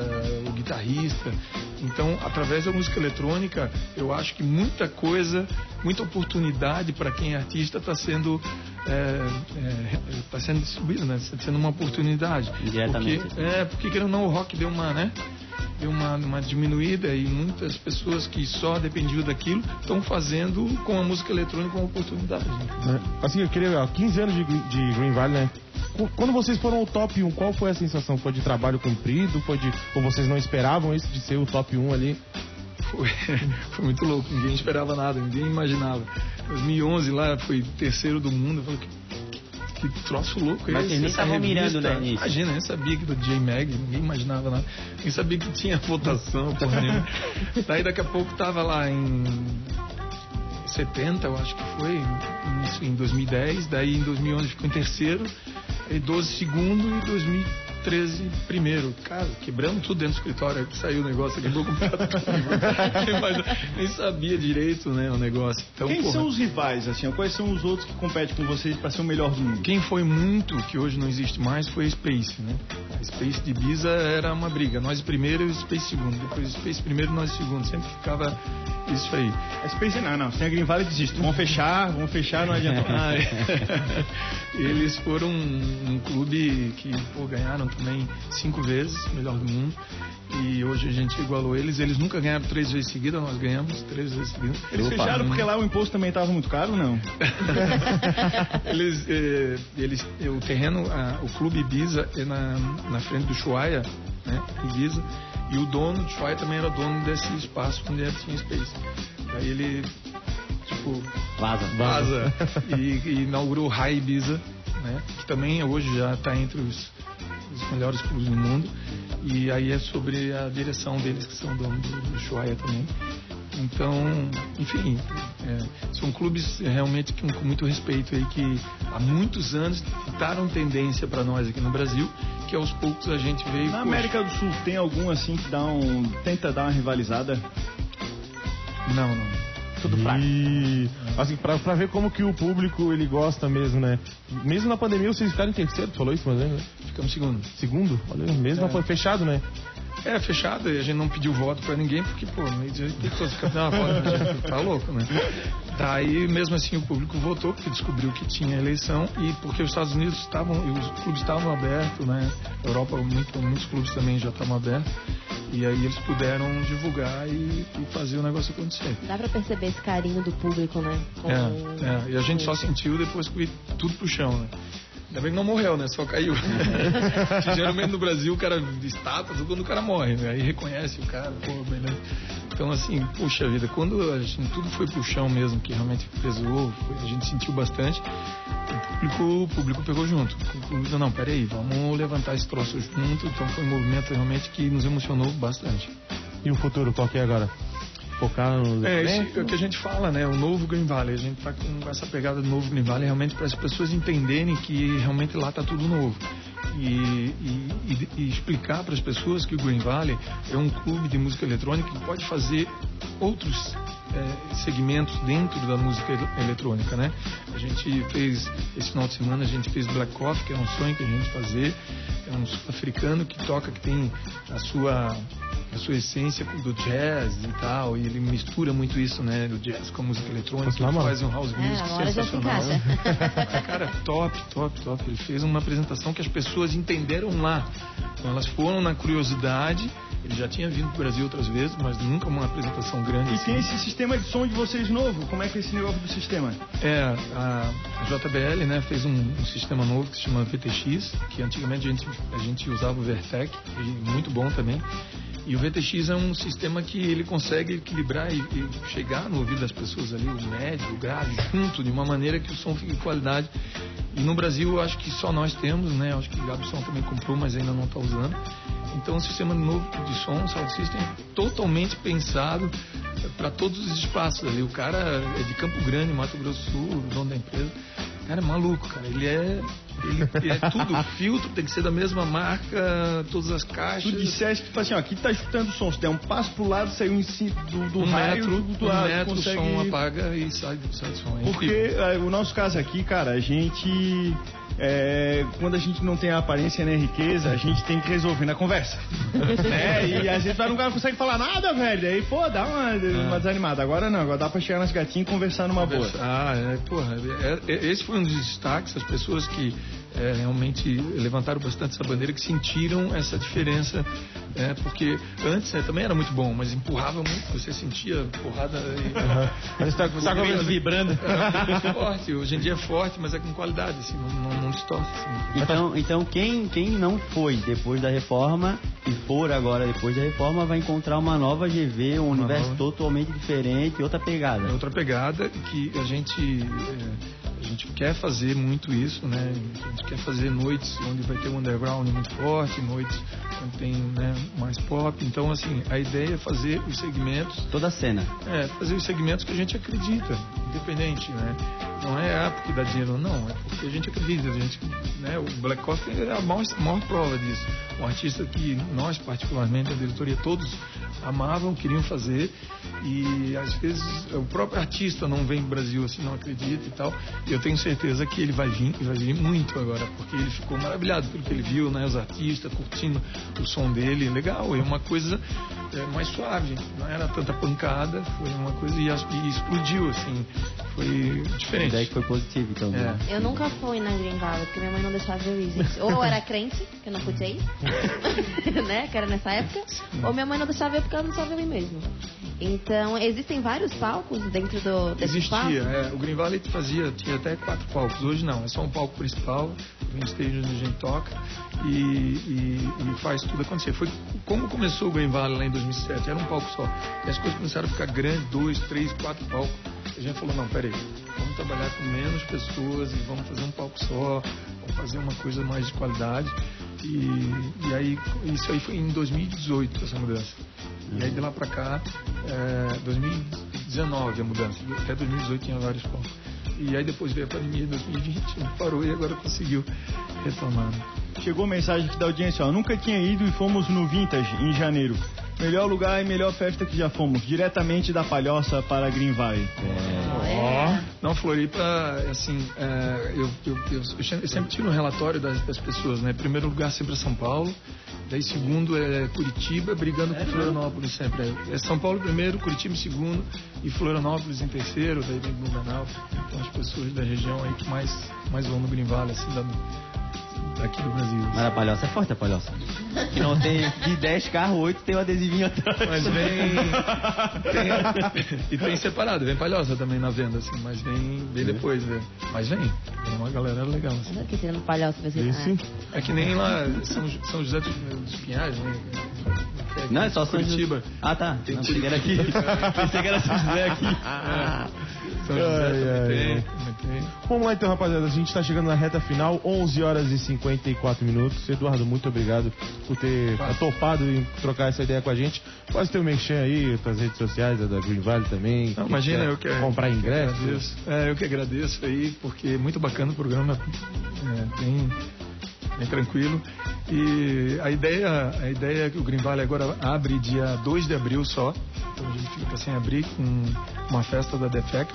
o guitarrista. Então, através da música eletrônica, eu acho que muita coisa, muita oportunidade para quem é artista está sendo é, é, tá sendo distribuída, né? Sendo uma oportunidade. Diretamente. Porque, é, porque querendo não, o rock deu uma, né? Deu uma, uma diminuída e muitas pessoas que só dependiam daquilo estão fazendo com a música eletrônica uma oportunidade. Né? Assim, eu queria, ó, 15 anos de, de Green Valley, né? Quando vocês foram ao top 1, qual foi a sensação? Foi de trabalho cumprido? Foi de. Ou vocês não esperavam isso de ser o top 1 ali? Foi, foi muito louco, ninguém esperava nada, ninguém imaginava. 2011 lá, foi terceiro do mundo, eu falei, que, que troço louco é Mas esse? nem estavam mirando, né, nisso. Imagina, nem sabia que do J-Mag, ninguém imaginava nada. Nem sabia que tinha votação, porra nenhuma. Daí daqui a pouco tava lá em 70, eu acho que foi, isso em 2010, daí em 2011 ficou em terceiro, e 12 segundo e 2013 primeiro. Cara, quebrando tudo dentro do escritório, aí saiu o negócio, quebrou completamente. Mas nem sabia direito, né, o negócio. Então, Quem porra, são os rivais, assim? Quais são os outros que competem com vocês para ser o melhor do mundo? Quem foi muito, que hoje não existe mais, foi a Space, né? A Space de Ibiza era uma briga. Nós primeiro e o Space segundo. Depois o Space primeiro e nós segundo. Sempre ficava isso aí. A Space não, não. Sem a Green Valley desiste. Vamos fechar, vamos fechar, não adianta. Ah, é. Eles foram um, um clube que pô, ganharam também cinco vezes, melhor do mundo. E hoje a gente igualou eles. Eles nunca ganharam três vezes seguidas, nós ganhamos três vezes seguidas. Eles Opa. fecharam porque lá o imposto também estava muito caro, não? eles, eh, eles, eh, o terreno, o clube Ibiza é na, na frente do Chuaia, né, Ibiza, e o dono do Chuaia também era dono desse espaço onde era tinha Space. Aí ele, tipo, Vaza. vaza e, e inaugurou o High Ibiza, né, que também hoje já está entre os, os melhores clubes do mundo. E aí é sobre a direção deles, que são donos do, do Chuaia também. Então, enfim, é, são clubes realmente com, com muito respeito aí que há muitos anos ditaram tendência para nós aqui no Brasil, que aos poucos a gente veio. Na poxa, América do Sul tem algum assim que dá um. tenta dar uma rivalizada? Não, não. Tudo e, assim, pra, pra ver como que o público ele gosta mesmo, né? Mesmo na pandemia vocês ficaram em terceiro, tu falou isso, mas né? Ficamos segundo. Segundo? Olha, mesmo É. foi fechado, né? É, fechado, e a gente não pediu voto pra ninguém, porque, pô, meio de pessoas ficam, não, pode, tá louco, né? Daí, mesmo assim, o público votou, porque descobriu que tinha eleição, e porque os Estados Unidos estavam, e os clubes estavam abertos, né? Europa, muito, muitos clubes também já estavam abertos, e aí eles puderam divulgar e, e fazer o negócio acontecer. Dá pra perceber esse carinho do público, né? Com- É, é, e a gente só sentiu depois que tudo pro chão, né? Ainda bem que não morreu, né? Só caiu. Geralmente no Brasil o cara estátua quando o cara morre, né? Aí reconhece o cara, pô, beleza. Então assim, puxa vida, quando a gente, tudo foi pro chão mesmo, que realmente pesou, foi- a gente sentiu bastante, o público, o público pegou junto. O público, não, peraí, vamos levantar esse troço junto. Então foi um movimento realmente que nos emocionou bastante. E o futuro, qual que é agora? Focar no. É, isso é o que a gente fala, né? O novo Green Valley. A gente tá com essa pegada do novo Green Valley realmente para as pessoas entenderem que realmente lá tá tudo novo. E, e- e- explicar para as pessoas que o Green Valley é um clube de música eletrônica que pode fazer outros é, segmentos dentro da música ele- eletrônica, né? A gente fez, esse final de semana, a gente fez Black Coffee, que é um sonho que a gente fazer. É um sul-africano que toca, que tem a sua a sua essência do jazz e tal, e ele mistura muito isso, né, do jazz com a música eletrônica, ele faz um house É, music se sensacional. encaixa. Cara, top, top, top. Ele fez uma apresentação que as pessoas entenderam lá. Então elas foram na curiosidade. Ele já tinha vindo pro Brasil outras vezes, mas nunca uma apresentação grande. E assim. tem esse sistema de som de vocês novo? Como é que é esse negócio do sistema? É, a JBL né, fez um, um sistema novo que se chama VTX, que antigamente a gente, a gente usava o Vertec, e muito bom também. E o VTX é um sistema que ele consegue equilibrar e, e chegar no ouvido das pessoas ali, o médio, o grave, junto, de uma maneira que o som fique de qualidade. E no Brasil eu acho que só nós temos, né? Eu acho que o Gabson também comprou, mas ainda não está usando. Então um sistema novo de som, sound system, totalmente pensado para todos os espaços ali. O cara é de Campo Grande, Mato Grosso do Sul, dono da empresa. Cara, é maluco, cara. Ele é. Ele, é tudo filtro, tem que ser da mesma marca, todas as caixas. Tu disseste, tipo assim, ó, aqui tá escutando som, se der um passo pro lado, saiu em cima do, do um raio, metro, do, do um lado, metro, consegue... o som apaga e sai, sai do som. É Porque o nosso caso aqui, cara, a gente. É, quando a gente não tem a aparência nem a riqueza, a gente tem que resolver na conversa. né? E às vezes vai, não consegue falar nada, velho. Aí, pô, dá uma, uma desanimada. Agora não, agora dá pra chegar nas gatinhas e conversar numa boa. Ah, é, porra, é, é, esse foi um dos destaques, as pessoas que é, realmente levantaram bastante essa bandeira, que sentiram essa diferença, é, porque antes né, também era muito bom, mas empurrava muito, você sentia porrada. E, Mas tá, tá vibrando. Era muito forte, hoje em dia é forte, mas é com qualidade, assim, não, não, não distorce. Assim. Então, então quem, quem não foi depois da reforma e for agora depois da reforma vai encontrar uma nova GV, um universo nova. totalmente diferente, outra pegada. É outra pegada que a gente é, gente quer fazer muito isso, né? A gente quer fazer noites onde vai ter um underground muito forte, noites onde tem né, mais pop. Então, assim, a ideia é fazer os segmentos, Toda a cena. é, fazer os segmentos que a gente acredita, independente, né? Não é ah, porque dá dinheiro, não, é porque a gente acredita, a gente, né? O Black Coffee é a maior, maior prova disso. Um artista que nós, particularmente, a diretoria, todos amavam, queriam fazer e às vezes o próprio artista não vem pro Brasil assim, não acredita e tal. E eu tenho certeza que ele vai vir, e vai vir muito agora, porque ele ficou maravilhado pelo que ele viu, né? Os artistas curtindo o som dele, legal, é uma coisa é, mais suave, não era tanta pancada, foi uma coisa e, e explodiu, assim, foi A diferente. ideia que foi positiva, então. É. Eu nunca fui na Valley, porque minha mãe não deixava eu ir, gente. Ou eu era crente, que eu não podia ir, né, que era nessa época, ou minha mãe não deixava eu ir porque ela não deixava eu ir mesmo. Então, existem vários palcos dentro do, desse? Existia, é, o Green Valley fazia, tinha até quatro palcos, hoje não, é só um palco principal, o stage onde a gente toca e, e- e faz tudo acontecer. Foi como começou o Green Valley lá em 2007, era um palco só, e as coisas começaram a ficar grandes, dois, três, quatro palcos, a gente falou, não, peraí, vamos trabalhar com menos pessoas e vamos fazer um palco só, vamos fazer uma coisa mais de qualidade e, e aí, isso aí foi em 2018, essa mudança. E aí de lá pra cá, é, 2019 a mudança. Até 2018 tinha vários palcos. E aí depois veio a pandemia em 2020, parou e agora conseguiu retomar. Chegou mensagem aqui da audiência, ó. Nunca tinha ido e fomos no Vintage em janeiro. Melhor lugar e melhor festa que já fomos. Diretamente da Palhoça para Green Valley. É. Não, Floripa, assim, é, eu, eu, eu, eu sempre tiro um relatório das, das pessoas, né? Primeiro lugar sempre é São Paulo, daí segundo é Curitiba, brigando com Florianópolis sempre. É São Paulo primeiro, Curitiba em segundo e Florianópolis em terceiro, daí vem Blumenau. Então as pessoas da região aí que mais, mais vão no Green Valley, assim, da, daqui do Brasil. Mas a palhoça é forte, a palhoça. Que não tem de 10 carros, 8 tem um adesivinho atrás. Mas vem. tem- e tem separado, vem palhoça também na venda, assim, mas vem, vem depois, né? Mas vem. Tem uma galera legal, assim. Olha aqui, tirando vai ser... Esse? É que nem lá São, São José dos, dos Pinhais, né? Não, é só São Curitiba. José. Ah, tá. Tem Não, pensei que era aqui. pensei que era São José aqui. São José Ai, também ai, tem, também tem. Vamos lá então, rapaziada. A gente tá chegando na reta final, 11 horas e 54 minutos. Eduardo, muito obrigado por ter topado em trocar essa ideia com a gente. Faz teu merchan aí, tuas redes sociais, a da Green Valley também. Não, imagina, eu que Comprar eu que ingressos. agradeço. É, eu que agradeço aí, porque é muito bacana o programa, é, bem, bem tranquilo. E a ideia, a ideia é que o Green Valley agora abre dia 2 de abril só, então a gente fica sem abrir com uma festa da Defect,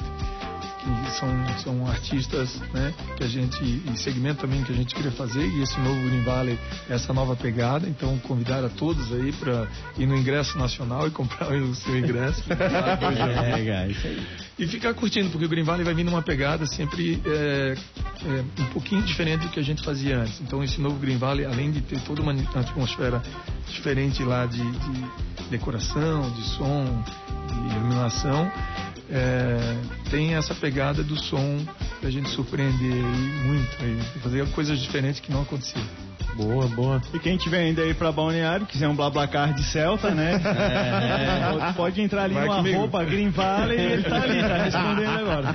que são, são artistas né, que a gente, e segmento também que a gente queria fazer, e esse novo Green Valley, essa nova pegada, então convidar a todos aí para ir no ingresso nacional e comprar o seu ingresso. É, isso aí. E ficar curtindo, porque o Green Valley vai vir numa pegada sempre é, é, um pouquinho diferente do que a gente fazia antes. Então esse novo Green Valley, além de ter toda uma atmosfera diferente lá de, de decoração, de som, de iluminação, é, tem essa pegada do som da gente surpreender aí muito, aí, fazer coisas diferentes que não aconteciam. Boa, boa. E quem tiver ainda aí pra Balneário, quiser um Blablacar de Celta, né? É, pode entrar ali Vai no arroba Green Valley e ele tá ali, tá respondendo agora.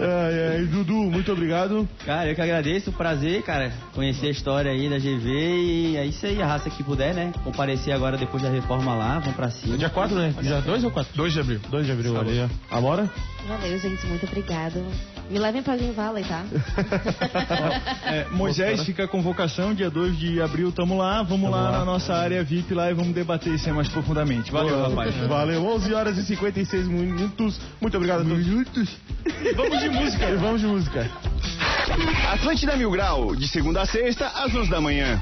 Ai, ai, Dudu, muito obrigado. Cara, eu que agradeço, prazer, cara, conhecer a história aí da GV e é isso aí, a raça que puder, né? Comparecer agora depois da reforma lá, vamos pra cima. Dia 4, né? Dia 2 ou 4? 2 de abril. 2 de abril, ó. Amora? Valeu, gente. Muito obrigado. Me levem pra Green Valley, tá? é, Moisés, fica a convocação, dia 2 de abril, tamo lá. Vamos lá, lá, na nossa área VIP lá e vamos debater isso mais profundamente. Valeu, Boa, rapaz. Valeu, 11 horas e 56 minutos. Muito obrigado a todos. Minutos. vamos de música. vamos de música. Atlântida Mil Grau, de segunda a sexta, às 11 da manhã.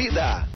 Vida.